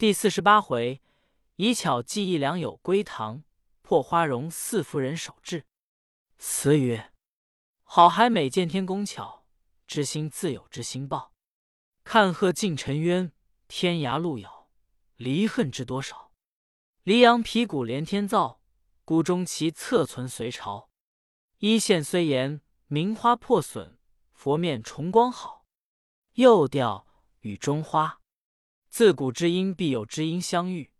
第四十八回，以巧计一良友归堂，破花荣四夫人手制。词曰：好孩每见天公巧，知心自有知心报。看鹤尽尘渊，天涯路遥，离恨知多少？黎阳皮鼓连天造，孤中旗侧存隋朝。一线虽严，名花破损，佛面重光好。又调雨中花。自古知音必有知音相遇，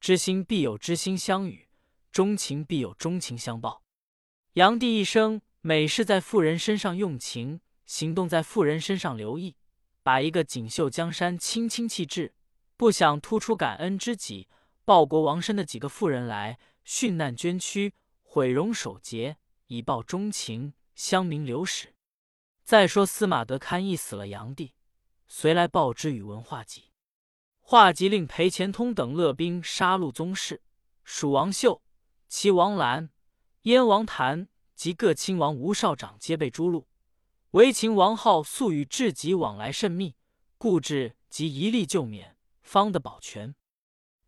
知心必有知心相与，钟情必有钟情相报。炀帝一生每事在妇人身上用情，行动在妇人身上留意，把一个锦绣江山轻轻弃置，不想突出感恩知己、报国亡身的几个妇人来殉难捐躯、毁容守节，以报钟情，乡民流史。再说司马德堪一死了，炀帝随来报之宇文化及。华吉令裴虔通等勒兵杀戮宗室，蜀王秀、齐王兰、燕王谭及各亲王吴少长皆被诛戮。唯秦王浩素与至极往来甚密，故至即一力救免，方得保全。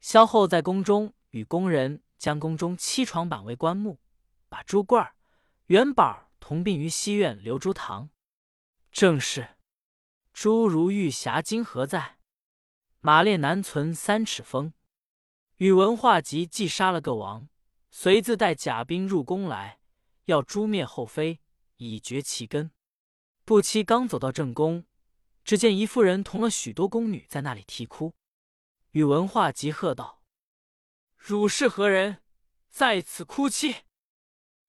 萧后在宫中与宫人将宫中七床板为棺木，把朱冠、元宝同并于西院留珠堂。正是朱如玉匣今何在？马列难存三尺风。宇文化及既杀了个王，遂自带甲兵入宫来，要诛灭后妃，以绝其根。不期刚走到正宫，只见一妇人同了许多宫女在那里啼哭。宇文化及喝道：“汝是何人，在此哭泣？”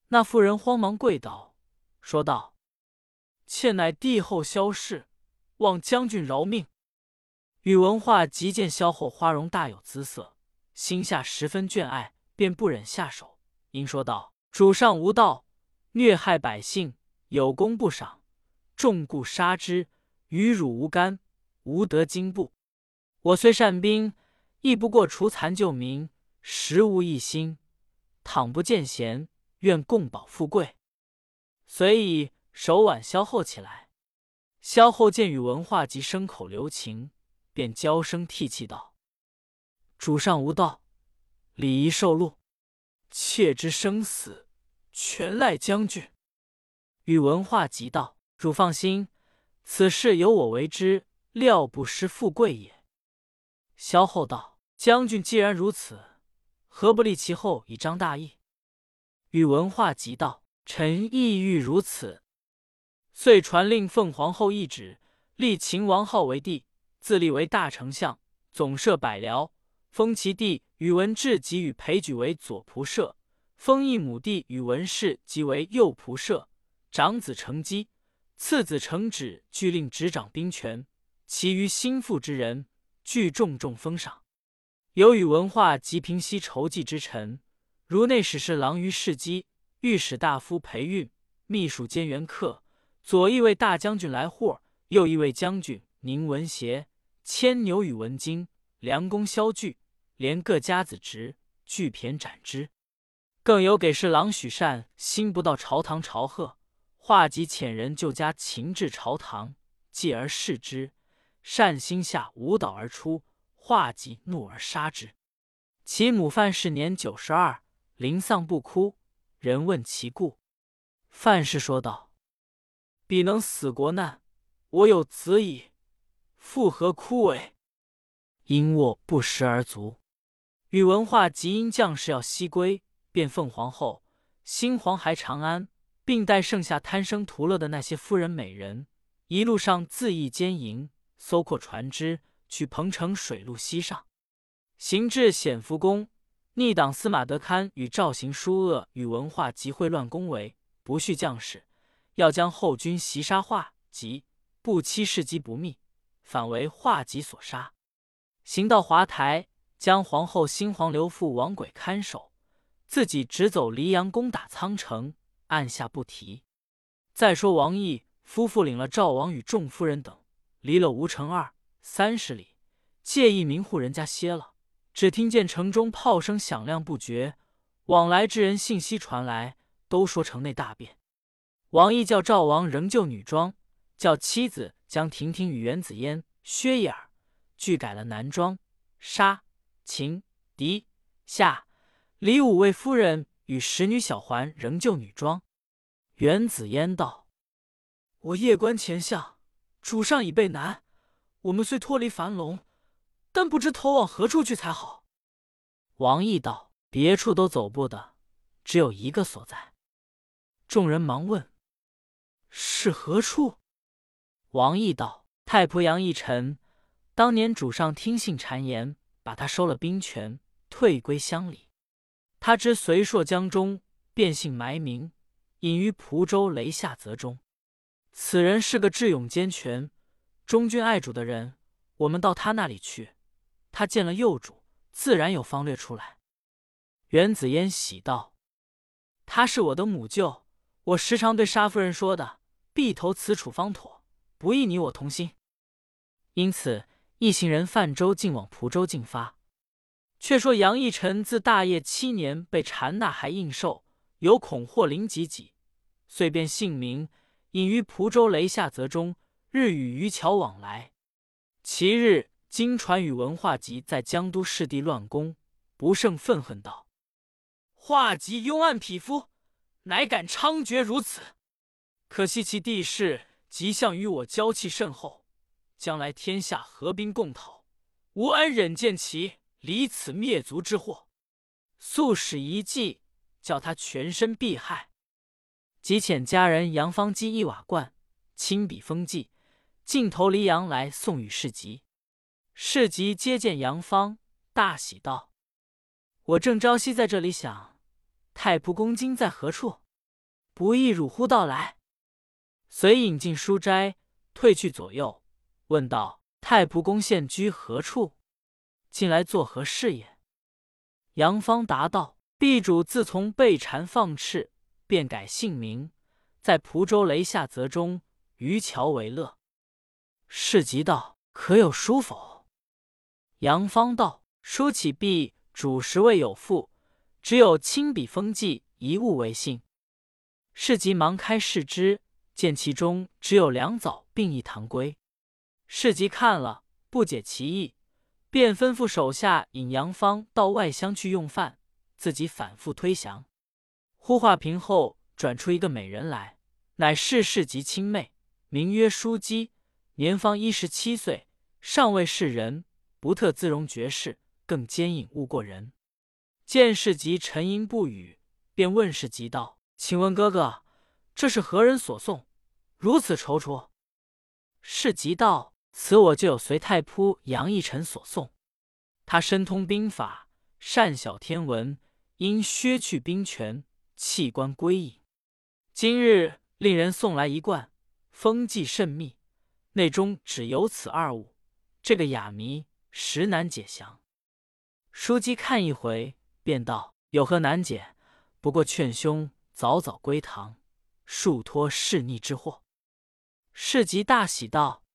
那妇人慌忙跪倒，说道：“妾乃帝后萧氏，望将军饶命。”宇文化及见萧后花容大有姿色，心下十分眷爱，便不忍下手，因说道：“主上无道，虐害百姓，有功不赏，众故杀之，与汝无干，无得惊怖。我虽善兵，亦不过除残救民，实无一心。倘不见贤，愿共保富贵。”遂以手挽萧后起来。萧后见宇文化及生口留情。便娇声涕泣道：“主上无道，礼仪受禄，妾之生死全赖将军。”宇文化急道：“主放心，此事由我为之，料不失富贵也。”萧后道：“将军既然如此，何不立其后以彰大义？”宇文化急道：“臣意欲如此。”遂传令奉皇后懿旨，立秦王号为帝。自立为大丞相，总摄百僚，封其弟宇文智及与裴举为左仆射，封义母弟宇文氏即为右仆射。长子成基，次子成止俱令执掌兵权，其余心腹之人俱重重封赏。有宇文化及平息仇计之臣，如内史侍郎于世基、御史大夫裴运、秘书监元客、左翼卫大将军来霍，右翼卫将军宁文协。牵牛与文经、梁公萧据，连各家子侄俱骈斩之。更有给事郎许善心不到朝堂朝贺，化及遣人就家擒至朝堂，继而视之。善心下舞蹈而出，化及怒而杀之。其母范氏年九十二，临丧不哭。人问其故，范氏说道：“彼能死国难，我有子矣。”复何枯萎？因卧不食而足。宇文化及因将士要西归，便奉皇后、新皇还长安，并带剩下贪生图乐的那些夫人美人，一路上恣意奸淫，搜括船只，去彭城水路西上，行至显福宫，逆党司马德堪与赵行书恶宇文化及会乱宫闱，不恤将士，要将后军袭杀化及，不期事机不密。反为画戟所杀，行到华台，将皇后、新皇刘父王轨看守，自己直走黎阳攻打苍城，按下不提。再说王毅夫妇领了赵王与众夫人等，离了吴城二三十里，借一民户人家歇了。只听见城中炮声响亮不绝，往来之人信息传来，都说城内大变。王毅叫赵王仍旧女装，叫妻子。将婷婷与袁子嫣、薛姨儿俱改了男装，杀秦、狄、夏、李五位夫人与使女小环仍旧女装。袁子嫣道：“我夜观前相，主上已被难。我们虽脱离樊笼，但不知投往何处去才好。”王毅道：“别处都走不得，只有一个所在。”众人忙问：“是何处？”王毅道：“太仆杨义臣，当年主上听信谗言。”把他收了兵权，退归乡里。他知隋朔江中，便姓埋名，隐于蒲州雷下泽中。此人是个智勇兼全、忠君爱主的人。我们到他那里去，他见了幼主，自然有方略出来。袁子嫣喜道：“他是我的母舅，我时常对沙夫人说的，必投此处方妥，不易你我同心。因此。”一行人泛舟竟往蒲州进发。却说杨义臣自大业七年被禅纳还应寿，有恐祸临己己，遂便姓名，隐于蒲州雷下泽中，日与渔樵往来。其日，经传与文化集在江都市地乱攻，不胜愤恨道：“画集庸暗匹夫，乃敢猖獗如此！可惜其地势，吉相与我交气甚厚。”将来天下合兵共讨，吾安忍见其离此灭族之祸？速使一计，叫他全身避害。即遣家人杨方基一瓦罐，亲笔封记，径投黎阳来送与世吉。世吉接见杨方，大喜道：“我正朝夕在这里想，太仆公今在何处？不意汝忽到来。”遂引进书斋，退去左右。问道：“太仆公现居何处？近来作何事也？”杨方答道：“陛主自从被禅放斥，便改姓名，在蒲州雷下泽中渔樵为乐。”士吉道：“可有书否？”杨方道：“书启毕，主实未有赋，只有亲笔封记一物为信。”士吉忙开视之，见其中只有两枣并一堂规。士吉看了，不解其意，便吩咐手下引杨芳到外乡去用饭，自己反复推降。呼化平后，转出一个美人来，乃是士吉亲妹，名曰淑姬，年方一十七岁，尚未是人，不特自容绝世，更奸隐误过人。见士吉沉吟不语，便问士吉道：“请问哥哥，这是何人所送？如此踌躇？”士吉道。此我就有随太仆杨义臣所送，他深通兵法，善晓天文，因削去兵权，弃官归隐。今日令人送来一罐，封记甚密，内中只有此二物，这个哑谜实难解详。书姬看一回，便道：“有何难解？不过劝兄早早归堂，恕脱弑逆之祸。”士吉大喜道。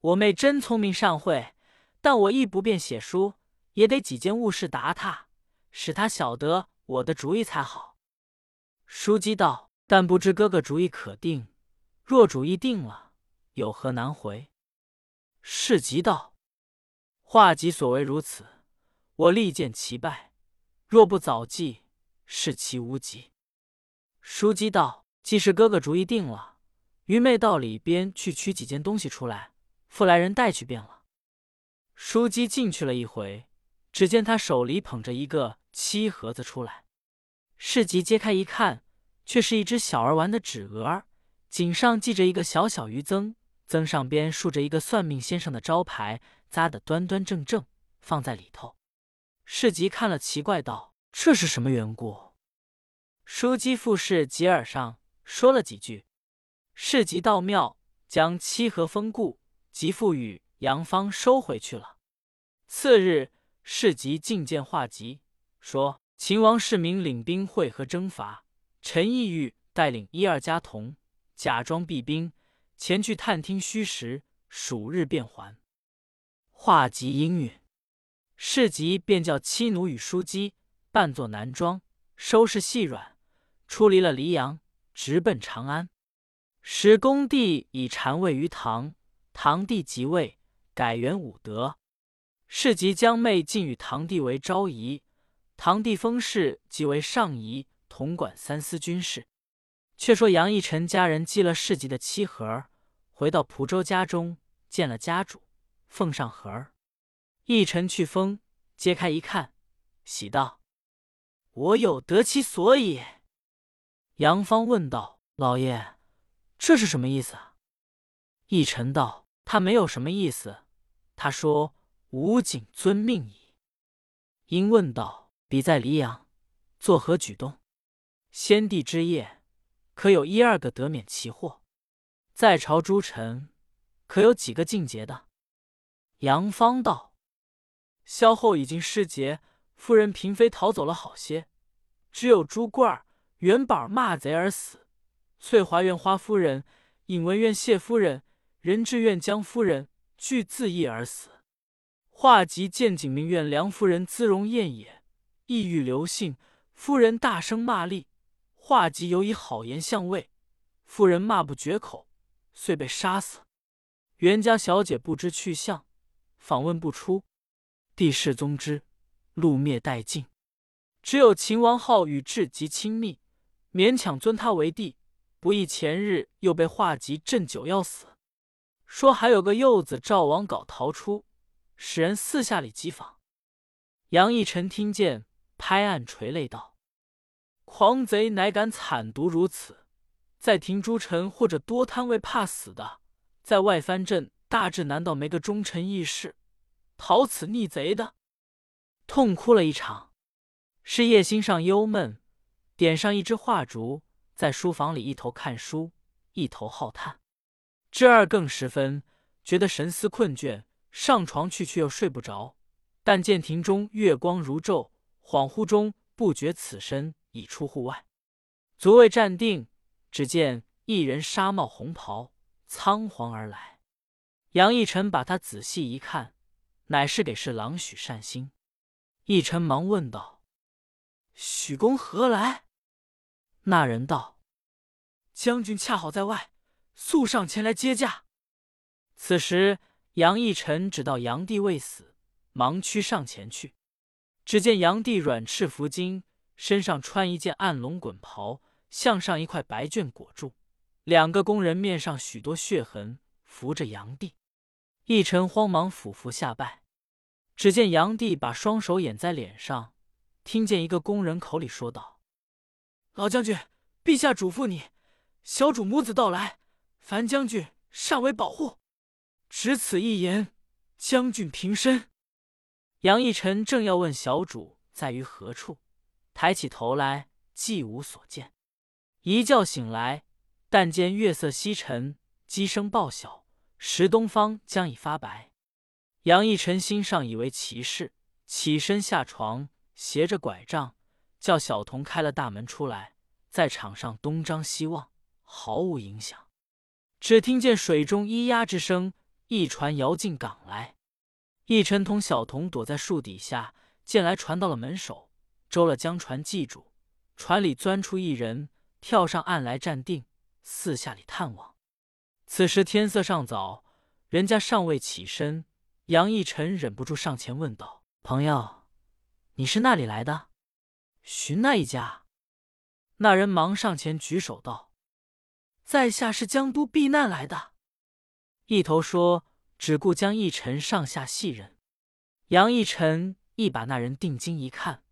我妹真聪明善慧，但我亦不便写书，也得几件物事答他，使他晓得我的主意才好。书姬道：“但不知哥哥主意可定？若主意定了，有何难回？”士吉道：“画集所为如此，我力荐其败。若不早计，是其无极。”书姬道：“既是哥哥主意定了，愚昧到里边去取几件东西出来。”复来人带去便了。书姬进去了一回，只见他手里捧着一个漆盒子出来。士吉揭开一看，却是一只小儿玩的纸鹅，颈上系着一个小小鱼罾，罾上边竖着一个算命先生的招牌，扎得端端正正，放在里头。士吉看了，奇怪道：“这是什么缘故？”书姬复士吉耳上说了几句。士吉道庙，将漆盒封固。即复与杨芳收回去了。次日，士吉觐见画吉，说秦王世民领兵会合征伐，陈意欲带领一二家童，假装避兵，前去探听虚实，数日便还。画集应允，士吉便叫妻奴与书姬扮作男装，收拾细软，出离了黎阳，直奔长安。时恭帝已禅位于堂。唐帝即位，改元武德。是即将妹竟与堂弟为昭仪，堂弟封氏即为上仪，统管三司军事。却说杨义臣家人寄了市集的七盒，回到蒲州家中，见了家主，奉上盒儿。义臣去封，揭开一看，喜道：“我有得其所以。”杨芳问道：“老爷，这是什么意思？”奕晨道：“他没有什么意思。他说吾谨遵命矣。”因问道：“彼在黎阳，作何举动？先帝之业。”可有一二个得免其祸？在朝诸臣可有几个尽节的？杨芳道：“萧后已经失节，夫人嫔妃逃走了好些，只有朱贵儿、元宝骂贼而死。翠华院花夫人、尹文院谢夫人、仁志院江夫人俱自缢而死。画集见景明院梁夫人姿容艳也，意欲留姓，夫人大声骂厉。”画集有以好言相慰，妇人骂不绝口，遂被杀死。袁家小姐不知去向，访问不出，帝室宗之，戮灭殆尽。只有秦王浩与至极亲密，勉强尊他为帝。不意前日又被画集鸩酒要死。说还有个幼子赵王稿逃出，使人四下里急访。杨义臣听见，拍案垂泪道。狂贼乃敢惨毒如此，在廷诸臣或者多贪位怕死的，在外藩镇大治，难道没个忠臣义士讨此逆贼的？痛哭了一场。是夜心上忧闷，点上一支画烛，在书房里一头看书，一头好叹。至二更时分，觉得神思困倦，上床去却又睡不着。但见庭中月光如昼，恍惚中不觉此身。已出户外，足未站定，只见一人纱帽红袍，仓皇而来。杨义臣把他仔细一看，乃是给事郎许善心。义臣忙问道：“许公何来？”那人道：“将军恰好在外，速上前来接驾。”此时杨义臣只道杨帝未死，忙驱上前去，只见杨帝软翅伏巾。身上穿一件暗龙滚袍，向上一块白绢裹住。两个工人面上许多血痕，扶着杨帝。一臣慌忙俯伏下拜。只见杨帝把双手掩在脸上，听见一个工人口里说道：“老将军，陛下嘱咐你，小主母子到来，樊将军尚为保护。只此一言，将军平身。”杨义臣正要问小主在于何处。抬起头来，既无所见。一觉醒来，但见月色西沉，鸡声报晓，时东方将已发白。杨义臣心上以为奇事，起身下床，携着拐杖，叫小童开了大门出来，在场上东张西望，毫无影响。只听见水中咿呀之声，一船摇进港来。义臣同小童躲在树底下，见来船到了门首。周了将船系住，船里钻出一人，跳上岸来站定，四下里探望。此时天色尚早，人家尚未起身。杨义臣忍不住上前问道：“朋友，你是那里来的？寻那一家？”那人忙上前举手道：“在下是江都避难来的。”一头说，只顾将一臣上下细认。杨一臣一把那人定睛一看。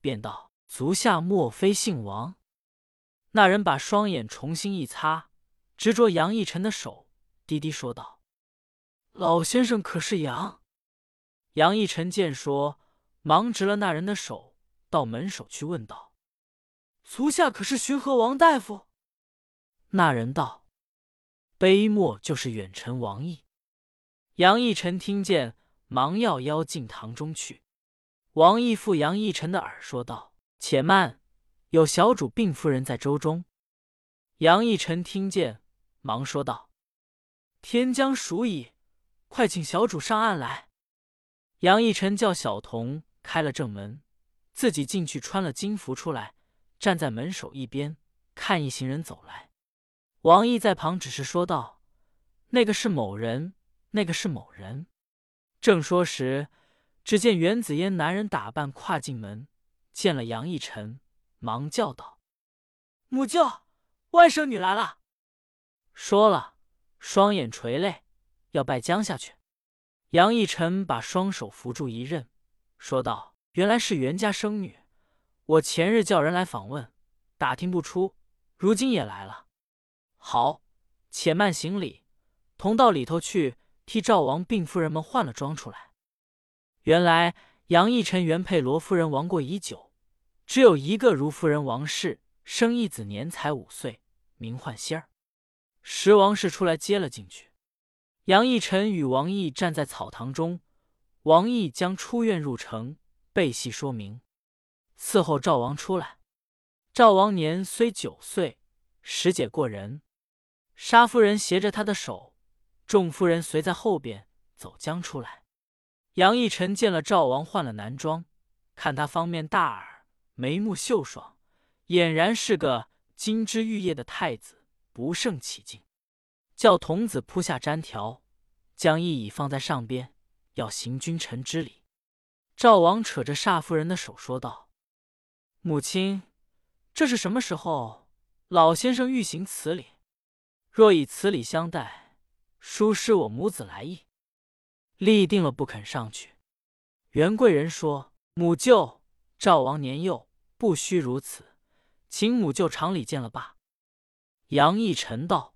便道：“足下莫非姓王？”那人把双眼重新一擦，执着杨一臣的手，低低说道：“老先生可是杨？”杨一臣见说，忙执了那人的手，到门首去问道：“足下可是巡河王大夫？”那人道：“悲莫就是远臣王毅。”杨义臣听见，忙要邀进堂中去。王义附杨义臣的耳说道：“且慢，有小主病夫人在舟中。”杨义臣听见，忙说道：“天将暑矣，快请小主上岸来。”杨义臣叫小童开了正门，自己进去穿了金服出来，站在门首一边看一行人走来。王毅在旁只是说道：“那个是某人，那个是某人。”正说时。只见袁子嫣男人打扮跨进门，见了杨逸臣，忙叫道：“母舅，外甥女来了。”说了，双眼垂泪，要拜将下去。杨逸臣把双手扶住一任，说道：“原来是袁家生女，我前日叫人来访问，打听不出，如今也来了。好，且慢行礼，同到里头去替赵王病夫人们换了装出来。”原来杨义臣原配罗夫人亡过已久，只有一个如夫人王氏，生一子年才五岁，名唤仙儿。时王氏出来接了进去。杨义臣与王毅站在草堂中，王毅将出院入城背细说明。伺候赵王出来。赵王年虽九岁，时节过人。沙夫人携着他的手，众夫人随在后边走将出来。杨义臣见了赵王换了男装，看他方面大耳，眉目秀爽，俨然是个金枝玉叶的太子，不胜起敬，叫童子铺下毡条，将一椅放在上边，要行君臣之礼。赵王扯着煞夫人的手说道：“母亲，这是什么时候？老先生欲行此礼，若以此礼相待，殊失我母子来意。”立定了不肯上去。袁贵人说：“母舅，赵王年幼，不须如此，请母舅常礼见了罢。”杨义臣道：“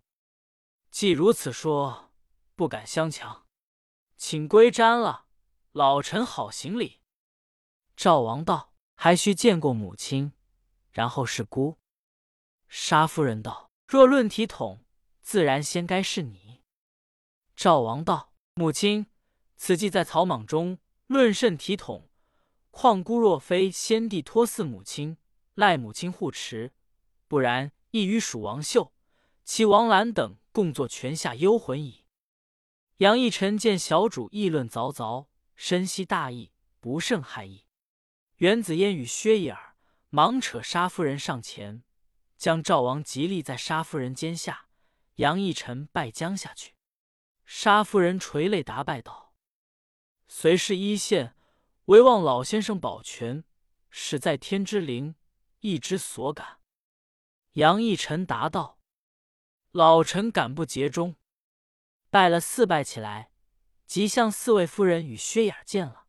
既如此说，不敢相强，请归瞻了。老臣好行礼。”赵王道：“还需见过母亲，然后是姑。”沙夫人道：“若论体统，自然先该是你。”赵王道：“母亲。”此计在草莽中论甚体统？况姑若非先帝托嗣母亲，赖母亲护持，不然亦与蜀王秀、齐王兰等共作泉下幽魂矣。杨义臣见小主议论凿凿，深惜大义，不胜害意。袁子嫣与薛姨儿忙扯沙夫人上前，将赵王吉立在沙夫人肩下。杨义臣拜将下去，沙夫人垂泪答拜道。虽是一线，唯望老先生保全，使在天之灵，意之所感。杨义臣答道：“老臣敢不竭忠。”拜了四拜起来，即向四位夫人与薛雅见了。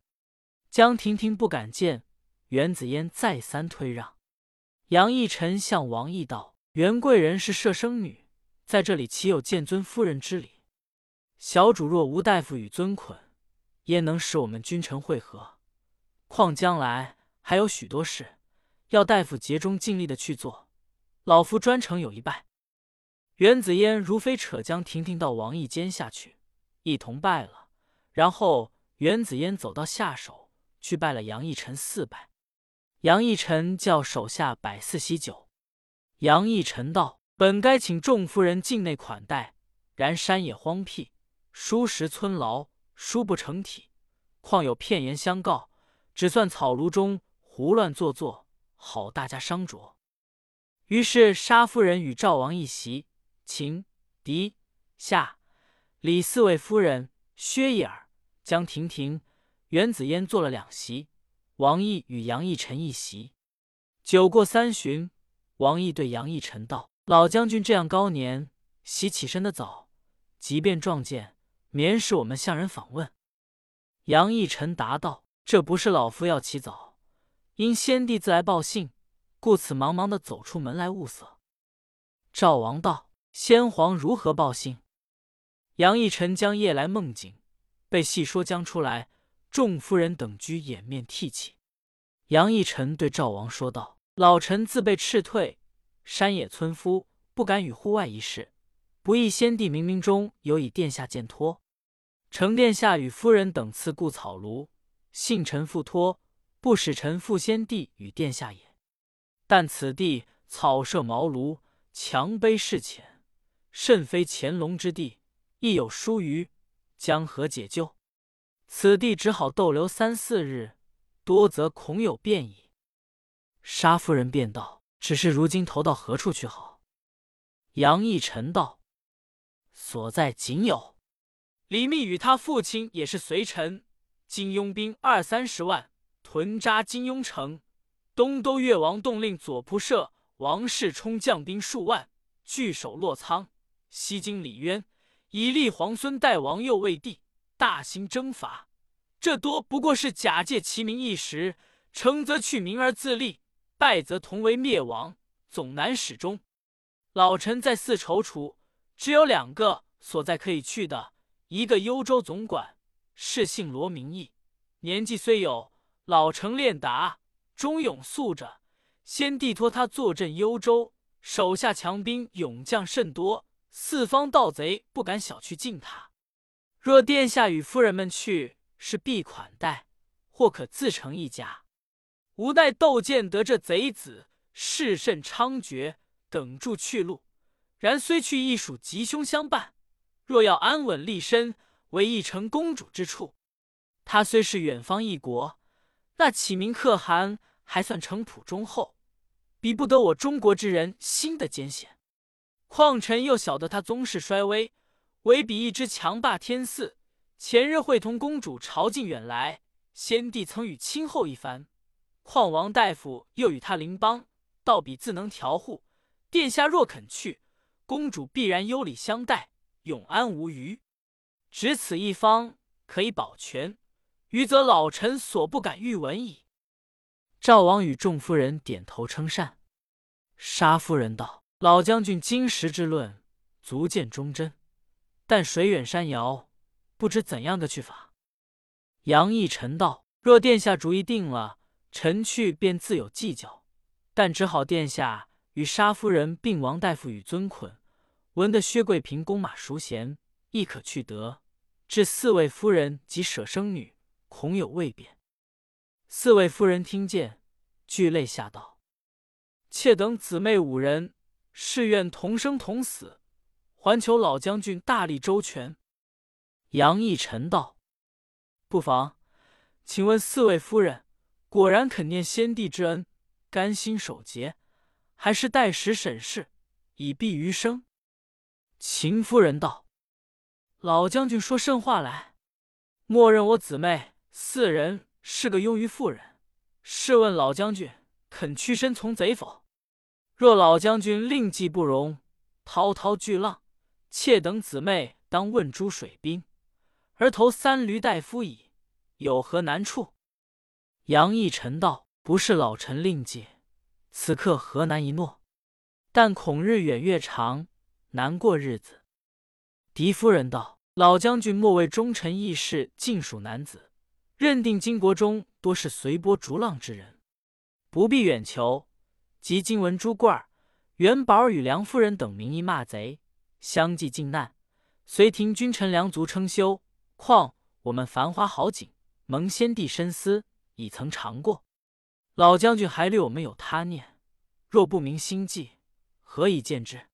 江婷婷不敢见，袁子嫣再三推让。杨义臣向王毅道：“袁贵人是摄生女，在这里岂有见尊夫人之礼？小主若无大夫与尊捆。”焉能使我们君臣会合？况将来还有许多事，要大夫竭忠尽力的去做。老夫专程有一拜。袁子嫣如飞扯江婷婷到王毅肩下去，一同拜了。然后袁子嫣走到下手去拜了杨义臣四拜。杨义臣叫手下摆四喜酒。杨义臣道：“本该请众夫人境内款待，然山野荒僻，疏食村牢。”书不成体，况有片言相告，只算草庐中胡乱做作，好大家商酌。于是沙夫人与赵王一席，秦、狄、夏、李四位夫人，薛姨儿、江婷婷、袁子嫣坐了两席，王毅与杨义臣一席。酒过三巡，王毅对杨义臣道：“老将军这样高年，喜起身的早，即便撞见。”免使我们向人访问。杨义臣答道：“这不是老夫要起早，因先帝自来报信，故此忙忙的走出门来物色。”赵王道：“先皇如何报信？”杨义臣将夜来梦境被细说将出来，众夫人等居掩面涕泣。杨义臣对赵王说道：“老臣自被斥退，山野村夫不敢与户外一事，不意先帝冥冥中有以殿下见托。”承殿下与夫人等赐故草庐，信臣复托，不使臣负先帝与殿下也。但此地草舍茅庐，墙碑事浅，甚非乾隆之地，亦有疏虞，将何解救？此地只好逗留三四日，多则恐有变矣。沙夫人便道：“只是如今投到何处去好？”杨义臣道：“所在仅有。”李密与他父亲也是随臣，金庸兵二三十万，屯扎金庸城。东都越王动令左仆射王世充将兵数万，据守洛仓。西京李渊以立皇孙代王右为帝，大兴征伐。这多不过是假借其名一时，成则去名而自立，败则同为灭亡，总难始终。老臣在寺踌躇，只有两个所在可以去的，一个幽州总管，是姓罗名义，年纪虽有，老成练达，忠勇素着。先帝托他坐镇幽州，手下强兵勇将甚多。四方盗贼不敢小觑近他。若殿下与夫人们去，是必款待，或可自成一家。无奈窦建得这贼子势甚猖獗，等住去路。然虽去，亦属吉凶相伴。若要安稳立身，为一城公主之处。他虽是远方一国，那启明可汗还算城朴忠厚，比不得我中国之人心的艰险。况臣又晓得他宗室衰微，唯比一只强霸天嗣。前日会同公主朝觐远来，先帝曾与亲厚一番。况王大夫又与他邻邦，倒比自能调护。殿下若肯去，公主必然优礼相待，永安无虞。只此一方可以保全，余则老臣所不敢欲闻矣。赵王与众夫人点头称善。沙夫人道。老将军今时之论，足见忠贞。但水远山遥，不知怎样的去法。杨义臣道：“若殿下主意定了，臣去便自有计较。但只好殿下与沙夫人并王大夫与尊捆，闻得薛贵嫔弓马熟娴，亦可去得。至四位夫人及舍生女，恐有未便。”四位夫人听见，俱泪下道：“妾等姊妹五人。”誓愿同生同死，还求老将军大力周全。杨义臣道：“不妨，请问四位夫人，果然肯念先帝之恩，甘心守节，还是待时审视，以避余生？”秦夫人道：“老将军说甚话来？默认我姊妹四人是个庸愚妇人，试问老将军肯屈身从贼否？”若老将军另计不容，滔滔巨浪，妾等姊妹当问诸水兵，而投三驴大夫矣，有何难处？杨义臣道：“不是老臣另计，此刻何难一诺？但恐日远月长，难过日子。”狄夫人道：“老将军莫为忠臣义士，尽属男子，认定金国中多是随波逐浪之人，不必远求。”及今闻朱贵儿、元宝与梁夫人等名义骂贼，相继靖难，随廷君臣良足称休。况我们繁华好景，蒙先帝深思，已曾尝过。老将军还虑我们有他念，若不明心计，何以见之？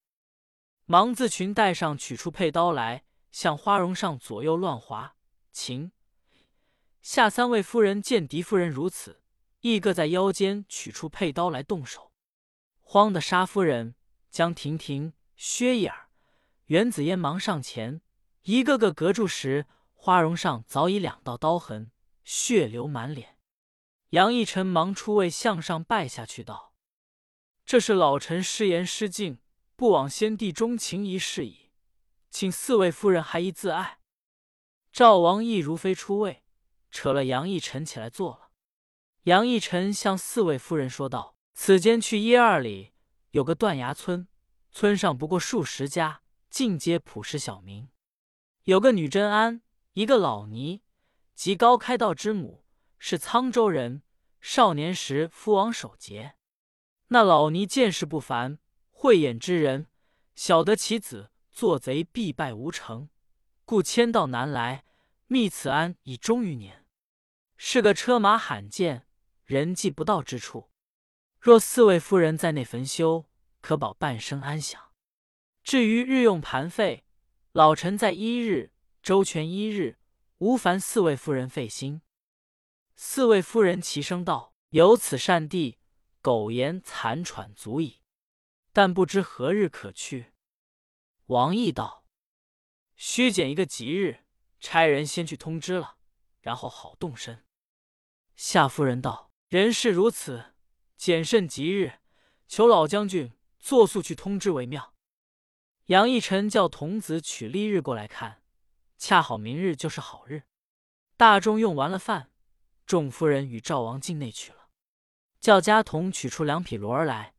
忙自裙带上取出佩刀来，向花容上左右乱划。秦下三位夫人见狄夫人如此，亦各在腰间取出佩刀来动手。慌的沙夫人、江婷婷、薛姨儿、袁子嫣忙上前，一个个隔住时，花容上早已两道刀痕，血流满脸。杨义臣忙出位向上拜下去道：“这是老臣失言失敬，不枉先帝钟情一事矣，请四位夫人还宜自爱。”赵王亦如飞出位，扯了杨义臣起来坐了。杨义臣向四位夫人说道。此间去一二里，有个断崖村，村上不过数十家，尽皆朴实小民。有个女真安，一个老尼，即高开道之母，是沧州人。少年时夫王守节，那老尼见识不凡，慧眼之人，晓得其子做贼必败无成，故迁到南来，觅此安已终余年，是个车马罕见，人迹不到之处。若四位夫人在内焚修，可保半生安详。至于日用盘费，老臣在一日周全一日，无烦四位夫人费心。四位夫人齐声道：“有此善地，苟延残喘足矣。但不知何日可去。”王毅道：“须拣一个吉日，差人先去通知了。然后好动身。夏夫人道：“人事如此，谨慎吉日，求老将军作速去通知为妙。”杨义臣叫童子取历日过来看，恰好明日就是好日。大众用完了饭，众夫人与赵王进内去了，叫家童取出两匹骡儿来，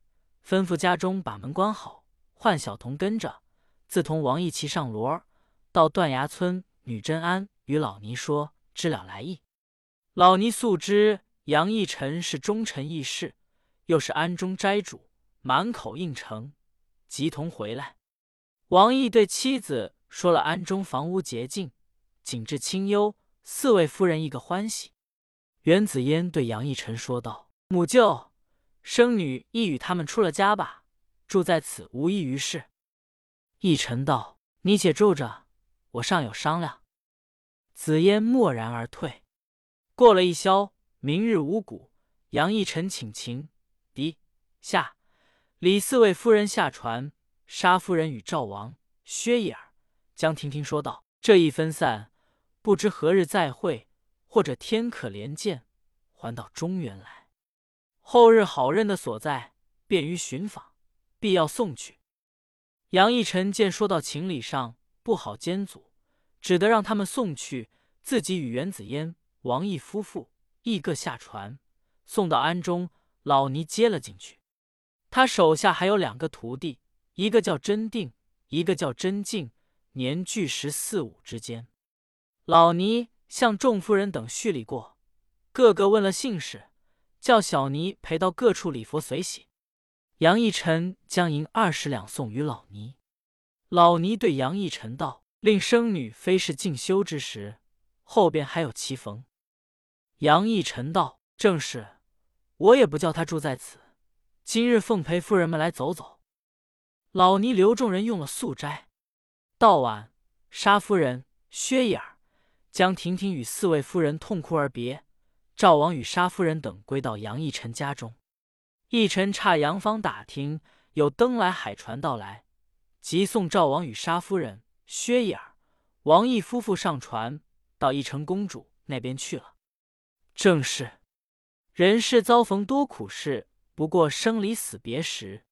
吩咐家中把门关好，唤小童跟着，自同王义骑上骡儿，到断崖村。女真安与老尼说知了来意。老尼素知杨义臣是忠臣义士，又是安中斋主，满口应承，即同回来。王毅对妻子说了安中房屋洁净，景致清幽，四位夫人一个欢喜。袁子嫣对杨逸尘说道：“母舅，生女亦与他们出了家吧，住在此无益于事。”逸尘道：“你且住着。”我尚有商量。紫嫣默然而退。过了一宵，明日五谷，杨逸尘请情、狄、夏、李四位夫人下船。沙夫人与赵王、薛义儿、江婷婷说道：“这一分散，不知何日再会，或者天可怜见，还到中原来。后日好认的所在，便于寻访，必要送去。”杨义臣见说到情理上。不好兼阻，只得让他们送去。自己与袁子嫣、王毅夫妇亦各下船，送到庵中。老尼接了进去。他手下还有两个徒弟，一个叫真定，一个叫真静，年俱十四五之间。老尼向众夫人等叙礼过，个个问了姓氏，叫小尼陪到各处礼佛随喜。杨义臣将银二十两送与老尼。老尼对杨义臣道：“令生女非是进修之时，后边还有棋逢。”杨义臣道：“正是，我也不叫他住在此。今日奉陪夫人们来走走。”老尼留众人用了素斋。到晚，沙夫人、薛姨儿、将婷婷与四位夫人痛哭而别。赵王与沙夫人等归到杨义臣家中。义臣差杨芳打听，有登来海船到来。即送赵王与沙夫人、薛姨儿、王毅夫妇上船，到义成公主那边去了。正是人世遭逢多苦事，不过生离死别时。